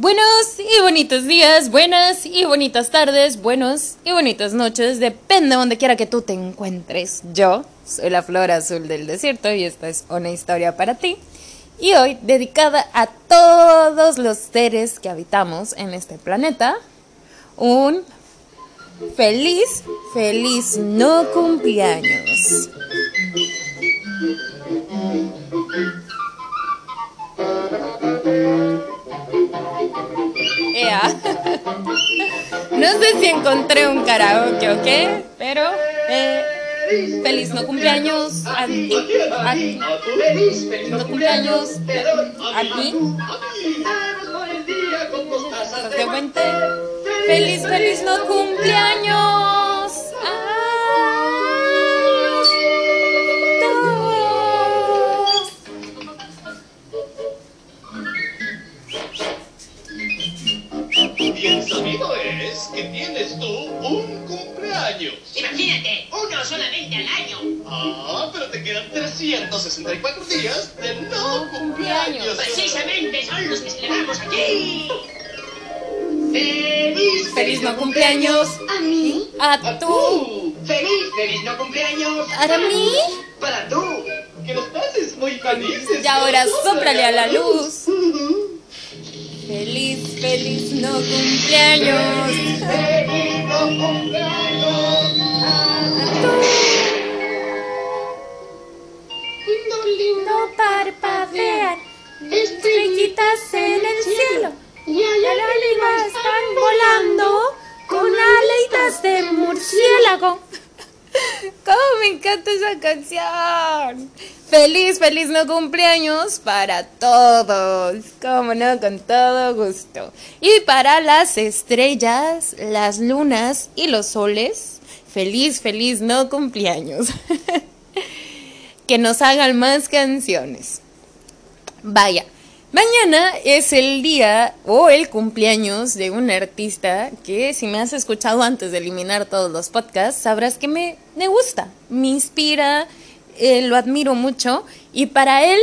Buenos y bonitos días, buenas y bonitas tardes, buenos y bonitas noches, depende de donde quiera que tú te encuentres. Yo soy la flor azul del desierto y esta es una historia para ti. Y hoy dedicada a todos los seres que habitamos en este planeta, un feliz, feliz no cumpleaños. No sé si encontré un karaoke o qué, pero eh, feliz no cumpleaños a ti. No cumpleaños a ti. Feliz, feliz no cumpleaños. Solamente al año. Ah, pero te quedan 364 días de no cumpleaños. Precisamente son los que celebramos aquí. ¡Feliz, feliz no cumpleaños! ¿A mí? ¡A tú! ¡Feliz, feliz no cumpleaños! ¿A mí? ¡Para tú! Que los pases muy felices. Y ahora sóprale a la luz. Feliz, feliz no cumpleaños. Feliz no cumpleaños. Lindo parpadean estrellitas en el cielo. Y allá arriba están volando con alitas de murciélago. ¡Cómo me encanta esa canción! Feliz, feliz no cumpleaños para todos. Como no, con todo gusto. Y para las estrellas, las lunas y los soles, feliz, feliz no cumpleaños. que nos hagan más canciones. Vaya, mañana es el día o el cumpleaños de un artista que si me has escuchado antes de eliminar todos los podcasts, sabrás que me, me gusta, me inspira eh, lo admiro mucho y para él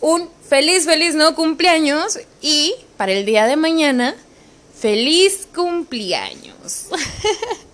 un feliz, feliz no cumpleaños y para el día de mañana, feliz cumpleaños.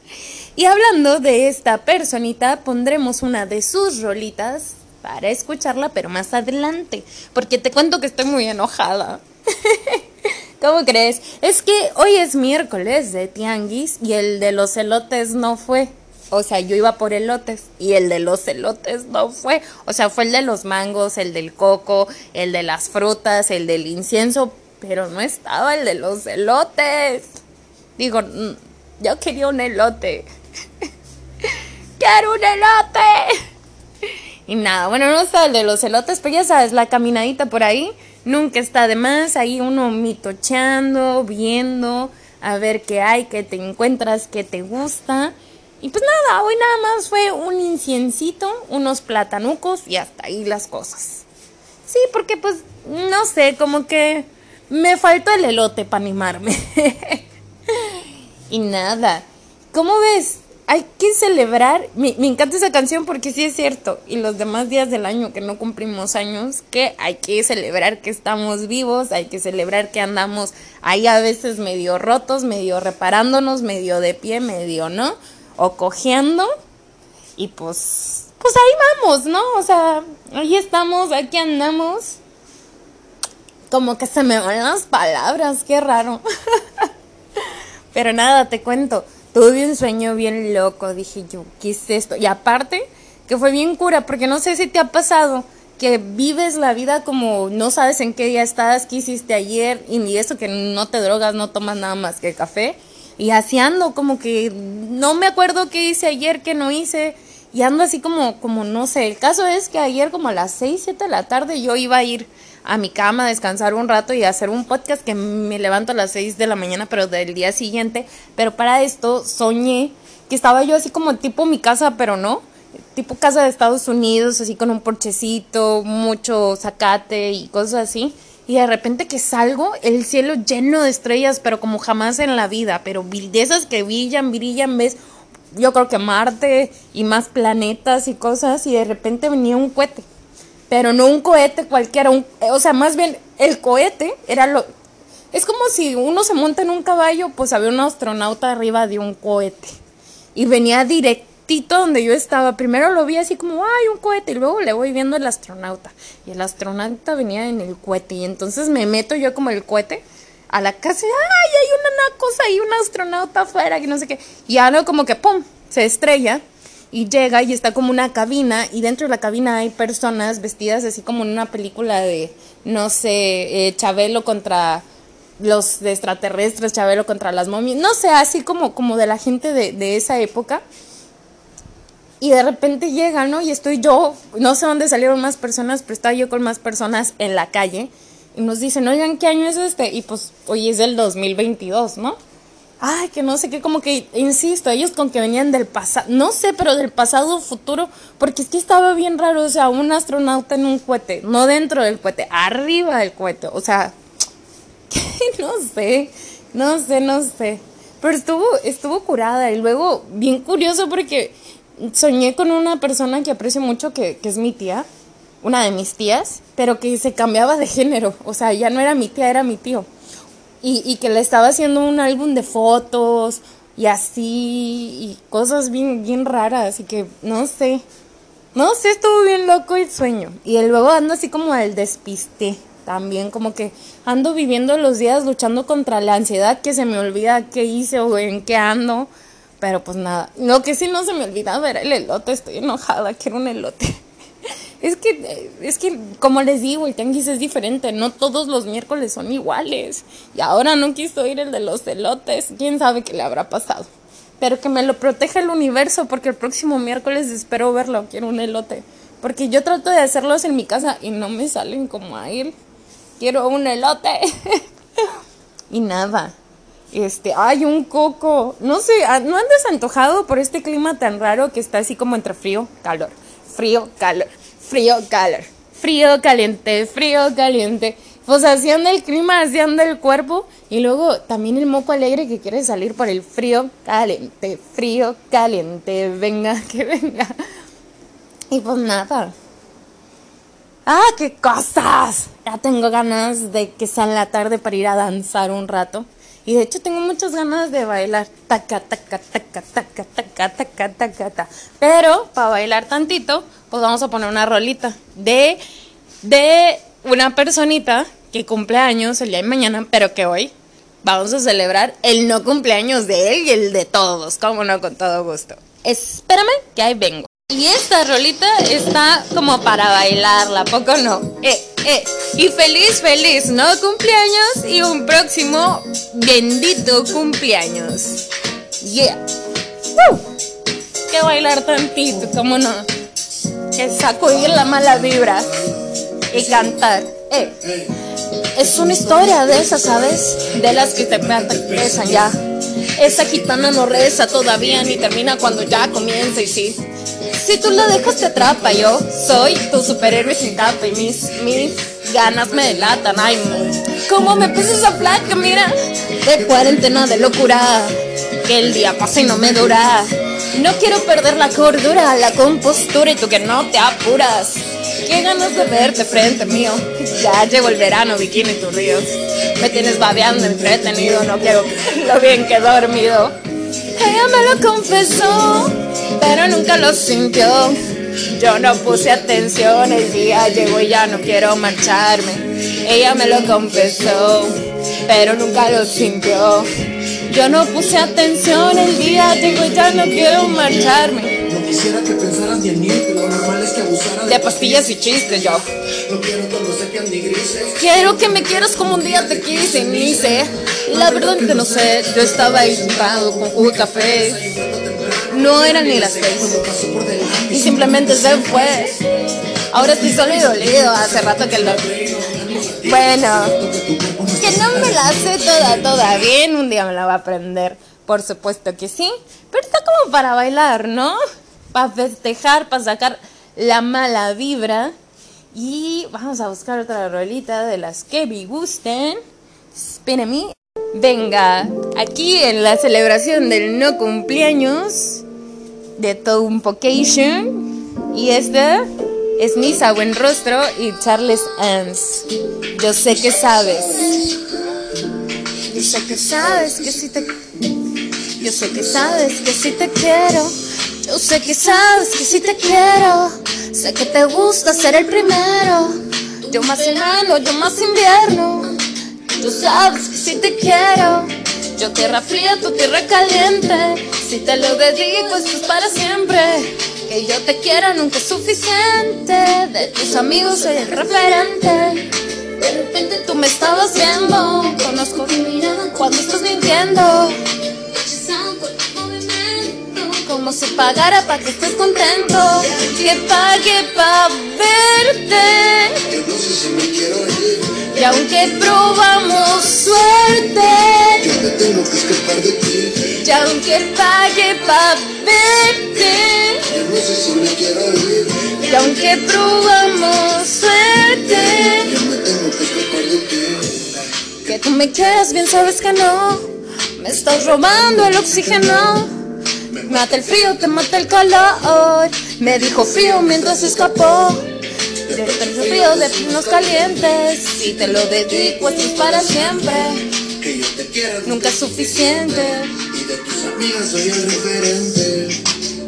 y hablando de esta personita, pondremos una de sus rolitas para escucharla, pero más adelante, porque te cuento que estoy muy enojada. ¿Cómo crees? Es que hoy es miércoles de tianguis y el de los elotes no fue. O sea, yo iba por elotes y el de los elotes no fue. O sea, fue el de los mangos, el del coco, el de las frutas, el del incienso, pero no estaba el de los elotes. Digo, mm, yo quería un elote. ¡Quiero un elote! Y nada, bueno, no estaba el de los elotes, pero ya sabes, la caminadita por ahí nunca está de más. Ahí uno mitocheando, viendo, a ver qué hay, qué te encuentras, qué te gusta. Y pues nada, hoy nada más fue un inciencito, unos platanucos y hasta ahí las cosas. Sí, porque pues no sé, como que me faltó el elote para animarme. y nada, ¿cómo ves? Hay que celebrar, me, me, encanta esa canción porque sí es cierto, y los demás días del año que no cumplimos años, que hay que celebrar que estamos vivos, hay que celebrar que andamos ahí a veces medio rotos, medio reparándonos, medio de pie, medio, ¿no? o cogiendo y pues pues ahí vamos, ¿no? O sea, ahí estamos, aquí andamos. Como que se me van las palabras, qué raro. Pero nada, te cuento, tuve un sueño bien loco, dije yo, ¿qué es esto? Y aparte, que fue bien cura, porque no sé si te ha pasado que vives la vida como no sabes en qué día estás, qué hiciste ayer, y eso que no te drogas, no tomas nada más que café y así ando, como que no me acuerdo qué hice ayer, qué no hice. Y ando así como, como no sé. El caso es que ayer como a las 6, 7 de la tarde yo iba a ir a mi cama descansar un rato y hacer un podcast que me levanto a las 6 de la mañana, pero del día siguiente. Pero para esto soñé que estaba yo así como tipo mi casa, pero no. Tipo casa de Estados Unidos, así con un porchecito, mucho zacate y cosas así y de repente que salgo, el cielo lleno de estrellas, pero como jamás en la vida, pero de esas que brillan, brillan, ves, yo creo que Marte y más planetas y cosas, y de repente venía un cohete, pero no un cohete cualquiera, un, o sea, más bien el cohete era lo, Es como si uno se monta en un caballo, pues había un astronauta arriba de un cohete. Y venía directito donde yo estaba. Primero lo vi así como, ay, un cohete. Y luego le voy viendo el astronauta. Y el astronauta venía en el cohete. Y entonces me meto yo como el cohete a la casa. Ay, hay una, cosa ahí, un astronauta afuera, que no sé qué. Y algo como que, ¡pum! Se estrella y llega y está como una cabina y dentro de la cabina hay personas vestidas así como en una película de, no sé, eh, Chabelo contra los extraterrestres, Chabelo contra las momias, no sé, así como, como de la gente de, de esa época. Y de repente llega, ¿no? Y estoy yo, no sé dónde salieron más personas, pero estaba yo con más personas en la calle. Y nos dicen, oigan, ¿qué año es este? Y pues hoy es el 2022, ¿no? Ay, que no sé qué, como que, insisto, ellos con que venían del pasado, no sé, pero del pasado futuro, porque es que estaba bien raro, o sea, un astronauta en un cohete, no dentro del cohete, arriba del cohete, o sea, no sé, no sé, no sé, pero estuvo, estuvo curada y luego, bien curioso porque soñé con una persona que aprecio mucho, que, que es mi tía, una de mis tías, pero que se cambiaba de género, o sea, ya no era mi tía, era mi tío y, que le estaba haciendo un álbum de fotos y así y cosas bien, bien raras y que no sé, no sé, estuvo bien loco el sueño. Y luego ando así como al despiste también como que ando viviendo los días luchando contra la ansiedad que se me olvida qué hice o en qué ando, pero pues nada, lo que sí no se me olvida ver el elote, estoy enojada, quiero un elote. Es que, es que, como les digo, el tianguis es diferente, no todos los miércoles son iguales. Y ahora no quiso ir el de los elotes, quién sabe qué le habrá pasado. Pero que me lo proteja el universo, porque el próximo miércoles espero verlo, quiero un elote. Porque yo trato de hacerlos en mi casa y no me salen como a él. Quiero un elote. y nada. Este, hay un coco. No sé, ah, ¿no han desantojado por este clima tan raro que está así como entre frío, calor? Frío, calor frío, calor, frío, caliente, frío, caliente. Pues anda el clima, anda el cuerpo. Y luego también el moco alegre que quiere salir por el frío, caliente, frío, caliente, venga, que venga. Y pues nada. ¡Ah, qué cosas! Ya tengo ganas de que sea en la tarde para ir a danzar un rato. Y de hecho tengo muchas ganas de bailar. Taca, taca, taca, taca, taca, taca, taca, taca. Pero para bailar tantito, pues vamos a poner una rolita de, de una personita que cumple años el día de mañana, pero que hoy vamos a celebrar el no cumpleaños de él y el de todos, como no, con todo gusto. Espérame, que ahí vengo. Y esta rolita está como para bailarla, ¿poco no? Eh, eh. Y feliz, feliz, ¿no? Cumpleaños y un próximo bendito cumpleaños. Yeah. ¡Woo! Que bailar tantito, ¿cómo no? Que sacudir la mala vibra y cantar. Eh. Es una historia de esas, ¿sabes? De las que te pesan ya. Esa gitana no reza todavía ni termina cuando ya comienza y sí. Si tú la dejas te atrapa, yo soy tu superhéroe sin tapa y mis, mis ganas me delatan. Ay, cómo me puse esa placa, mira, de cuarentena de locura, que el día pasa y no me dura. No quiero perder la cordura, la compostura y tú que no te apuras. Qué ganas de verte frente mío. Ya llegó el verano, bikini tus ríos. Me tienes babeando entretenido, no quiero lo bien que he dormido. Ella me lo confesó, pero nunca lo sintió. Yo no puse atención, el día llegó y ya no quiero marcharme. Ella me lo confesó, pero nunca lo sintió. Yo no puse atención, el día llegó y ya no quiero marcharme. Quisiera que pensaras lo normal es que abusaras de pastillas y chistes yo. No quiero ni grises. Quiero que me quieras como un día te quise, ni sé. La verdad que no sé, yo estaba ahí sentado con jugo café. No eran ni las seis. Y simplemente se fue. Ahora estoy solo y dolido, hace rato que lo... Bueno, que no me la sé toda, toda bien, un día me la va a aprender, por supuesto que sí, pero está como para bailar, ¿no? Para festejar, para sacar la mala vibra. Y vamos a buscar otra rolita de las que me gusten. Espérenme. Venga, aquí en la celebración del no cumpleaños de todo un Pocation. Y esta es Misa Rostro y Charles Ans. Yo sé que sabes. Yo sé que sabes que si te Yo sé que sabes que si te quiero Yo sé que sabes que si te quiero Sé que te gusta ser el primero. Yo más enano, yo más invierno. Tú sabes que si te quiero. Yo tierra fría, tú tierra caliente. Si te lo dedico esto es para siempre. Que yo te quiera nunca es suficiente. De tus amigos soy el referente. De repente tú me estabas viendo. Conozco tu mirada cuando estás mintiendo Como si pagara para que estés contento Que pague pa' verte Yo no sé si me quiero ir. Y aunque probamos suerte Yo me tengo que escapar de ti. Y aunque pague pa' verte Yo no sé si me quiero ir. Y aunque probamos suerte Yo me tengo que escapar de ti. Que tú me quieras bien sabes que no Me estás robando el oxígeno mata el frío, te mata el calor. Me dijo frío mientras escapó. De el frío de pinos calientes. Si te lo dedico esto es para siempre. Que yo te quiero. Nunca es suficiente. Y de tus amigas soy el referente.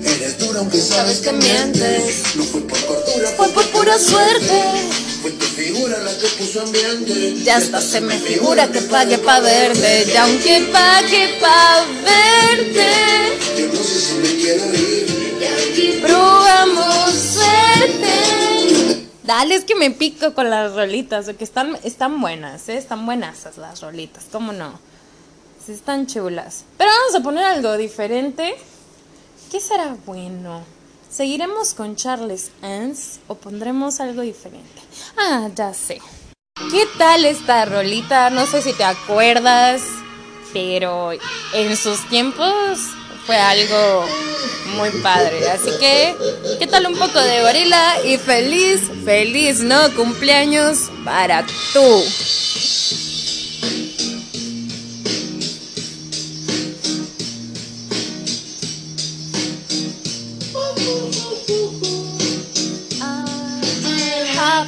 Eres dura aunque Sabes que mientes. No fue por cordura, Fue por pura suerte Fue tu figura la que puso ambiente. Ya hasta se me figura que pague pa' verte Y aunque pague pa' verte Yo no sé si me quiero ir. Probamos suerte. Dale, es que me pico con las rolitas, porque están, están buenas, ¿eh? están buenas las rolitas, ¿cómo no? Sí, están chulas. Pero vamos a poner algo diferente. ¿Qué será bueno? ¿Seguiremos con Charles Ans o pondremos algo diferente? Ah, ya sé. ¿Qué tal esta rolita? No sé si te acuerdas, pero en sus tiempos fue algo muy padre. Así que, ¿qué tal un poco de gorila? Y feliz, feliz, ¿no? Cumpleaños para tú.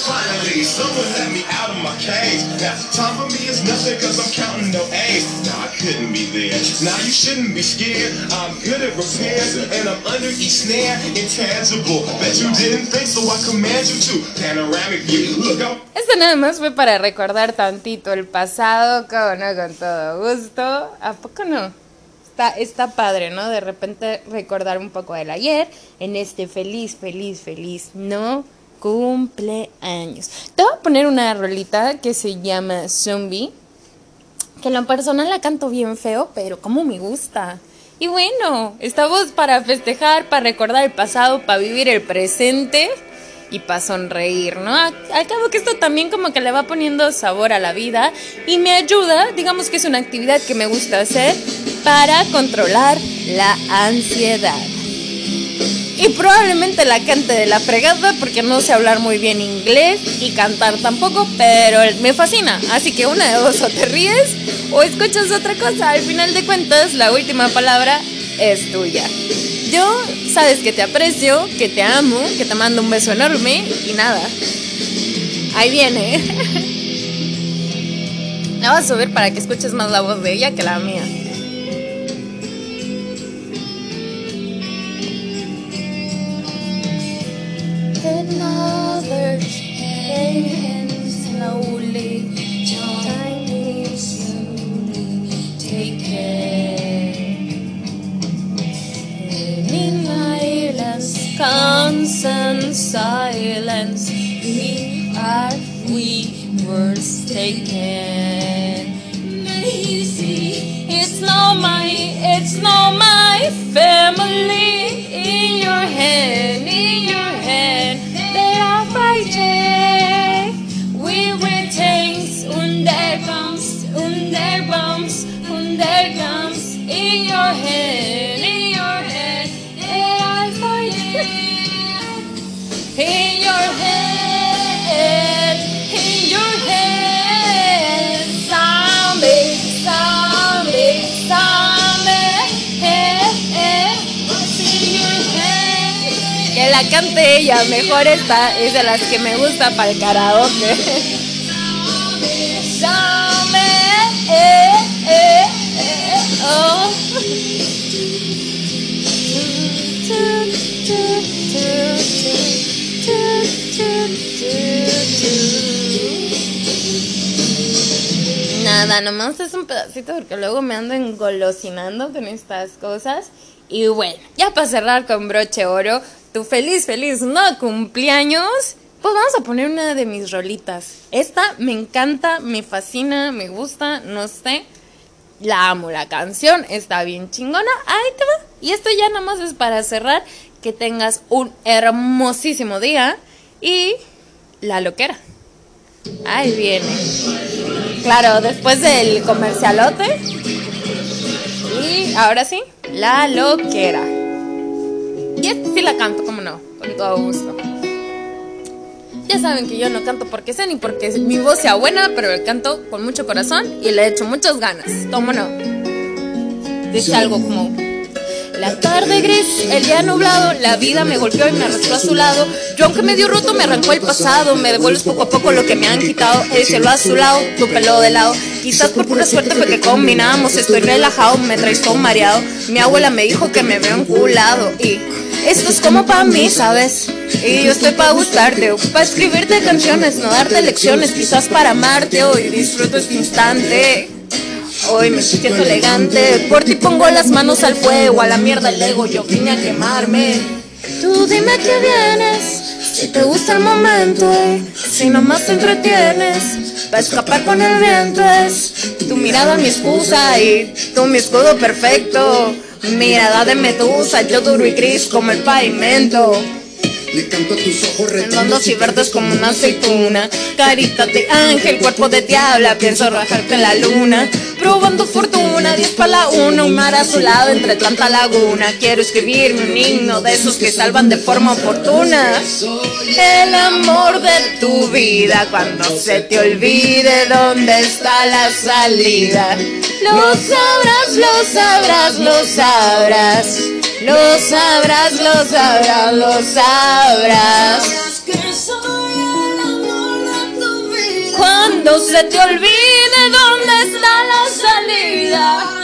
Finally, someone let me out of my cage. Now, time for me is nothing cause I'm counting no A's. Now, I couldn't be there. Now, you shouldn't be scared. I'm good at repairs and I'm under each snare. Intangible. Bet you didn't think, so I command you to. Panoramic view. Look, I'm Esto nada más fue para recordar tantito el pasado, como no, con todo gusto. ¿A poco no? Está, está padre, ¿no? De repente recordar un poco del ayer en este feliz, feliz, feliz, ¿no? Cumpleaños. Te voy a poner una rolita que se llama Zombie. Que en lo personal la canto bien feo, pero como me gusta. Y bueno, estamos para festejar, para recordar el pasado, para vivir el presente y para sonreír, ¿no? Al cabo que esto también como que le va poniendo sabor a la vida y me ayuda, digamos que es una actividad que me gusta hacer para controlar la ansiedad. Y probablemente la cante de la fregada porque no sé hablar muy bien inglés y cantar tampoco, pero me fascina. Así que una de dos, o te ríes o escuchas otra cosa. Al final de cuentas, la última palabra es tuya. Yo sabes que te aprecio, que te amo, que te mando un beso enorme y nada. Ahí viene. La voy a subir para que escuches más la voz de ella que la mía. Taken slowly, tiny slowly taken. In silence, constant silence, we are we words taken. Easy, it's not my, cante ella, mejor esta es de las que me gusta para el karaoke. Eh, eh, eh, oh. Nada, nomás es un pedacito porque luego me ando engolosinando con estas cosas. Y bueno, ya para cerrar con broche oro, tu feliz, feliz no cumpleaños. Pues vamos a poner una de mis rolitas. Esta me encanta, me fascina, me gusta, no sé. La amo, la canción está bien chingona. Ahí te va. Y esto ya nada más es para cerrar. Que tengas un hermosísimo día. Y la loquera. Ahí viene. Claro, después del comercialote. Y ahora sí, la loquera. Sí la canto, como no, con todo gusto. Ya saben que yo no canto porque sé ni porque mi voz sea buena, pero el canto con mucho corazón y le echo muchas ganas. ¿Cómo no? Dice algo como la tarde gris, el día nublado, la vida me golpeó y me arrastró a su lado. Yo aunque medio roto me arrancó el pasado, me devuelves poco a poco lo que me han quitado. El cielo a su lado, tu pelo de lado. Quizás por pura suerte fue que combinamos, estoy relajado, me traes todo mareado. Mi abuela me dijo que me veo enculado y esto es como para mí, ¿sabes? Y yo estoy para gustarte, para escribirte canciones, no darte lecciones, quizás para amarte hoy disfruto este instante. Hoy me siento elegante, por ti pongo las manos al fuego, a la mierda el ego, yo vine a quemarme. Tú dime que vienes, si te gusta el momento, si nomás te entretienes, para escapar con el viento es tu mirada mi excusa y tú mi escudo perfecto. Mirada de medusa, yo duro y gris como el pavimento. Le canto a tus ojos Redondos y verdes como una aceituna. Carita de ángel, cuerpo de diabla Pienso rajarte en la luna Probando fortuna, diez para la una Un mar azulado entre tanta laguna. Quiero escribirme un himno de esos que salvan de forma oportuna El amor de tu vida. Cuando se te olvide dónde está la salida Lo sabrás, lo sabrás, lo sabrás. Lo sabrás, lo sabrás, lo sabrás. Cuando se te olvide dónde está la salida.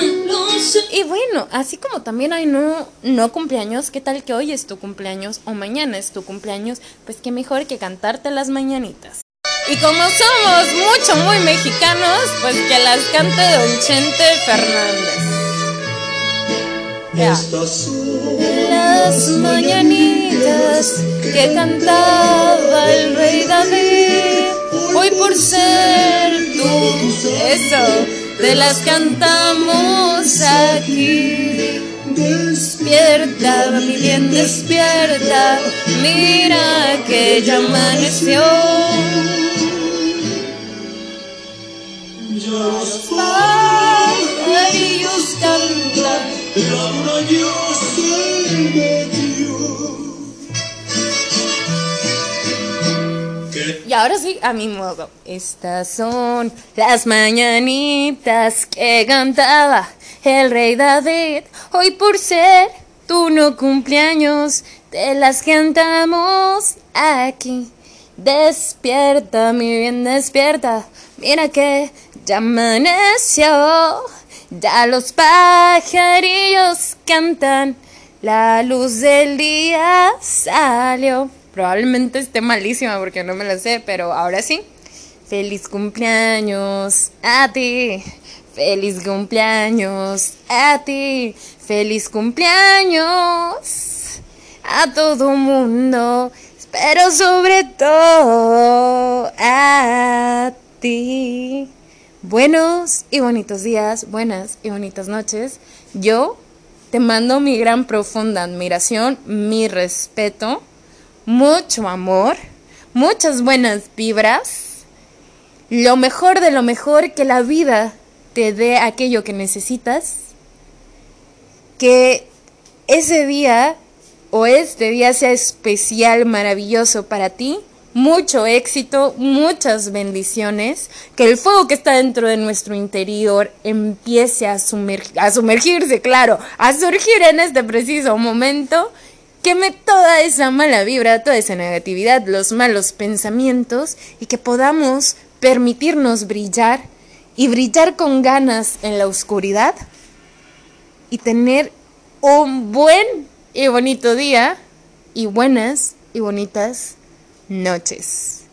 Y bueno, así como también hay no, no cumpleaños, ¿qué tal que hoy es tu cumpleaños o mañana es tu cumpleaños? Pues qué mejor que cantarte las mañanitas. Y como somos mucho, muy mexicanos, pues que las cante Don Chente Fernández. Ya. Las mañanitas que cantaba el rey David, por ser tú, eso, te las cantamos aquí. Despierta, mi bien, despierta, mira que ya amaneció. Ya ahora sí, a mi modo. Estas son las mañanitas que cantaba el rey David. Hoy por ser tu no cumpleaños, te las cantamos aquí. Despierta, mi bien, despierta. Mira que ya amaneció. Ya los pajarillos cantan, la luz del día salió. Probablemente esté malísima porque no me la sé, pero ahora sí. Feliz cumpleaños a ti. Feliz cumpleaños a ti. Feliz cumpleaños a todo mundo. Pero sobre todo a ti. Buenos y bonitos días, buenas y bonitas noches. Yo te mando mi gran profunda admiración, mi respeto, mucho amor, muchas buenas vibras, lo mejor de lo mejor que la vida te dé aquello que necesitas, que ese día o este día sea especial, maravilloso para ti mucho éxito, muchas bendiciones, que el fuego que está dentro de nuestro interior empiece a, a sumergirse, claro, a surgir en este preciso momento, queme toda esa mala vibra, toda esa negatividad, los malos pensamientos y que podamos permitirnos brillar y brillar con ganas en la oscuridad y tener un buen y bonito día y buenas y bonitas noches.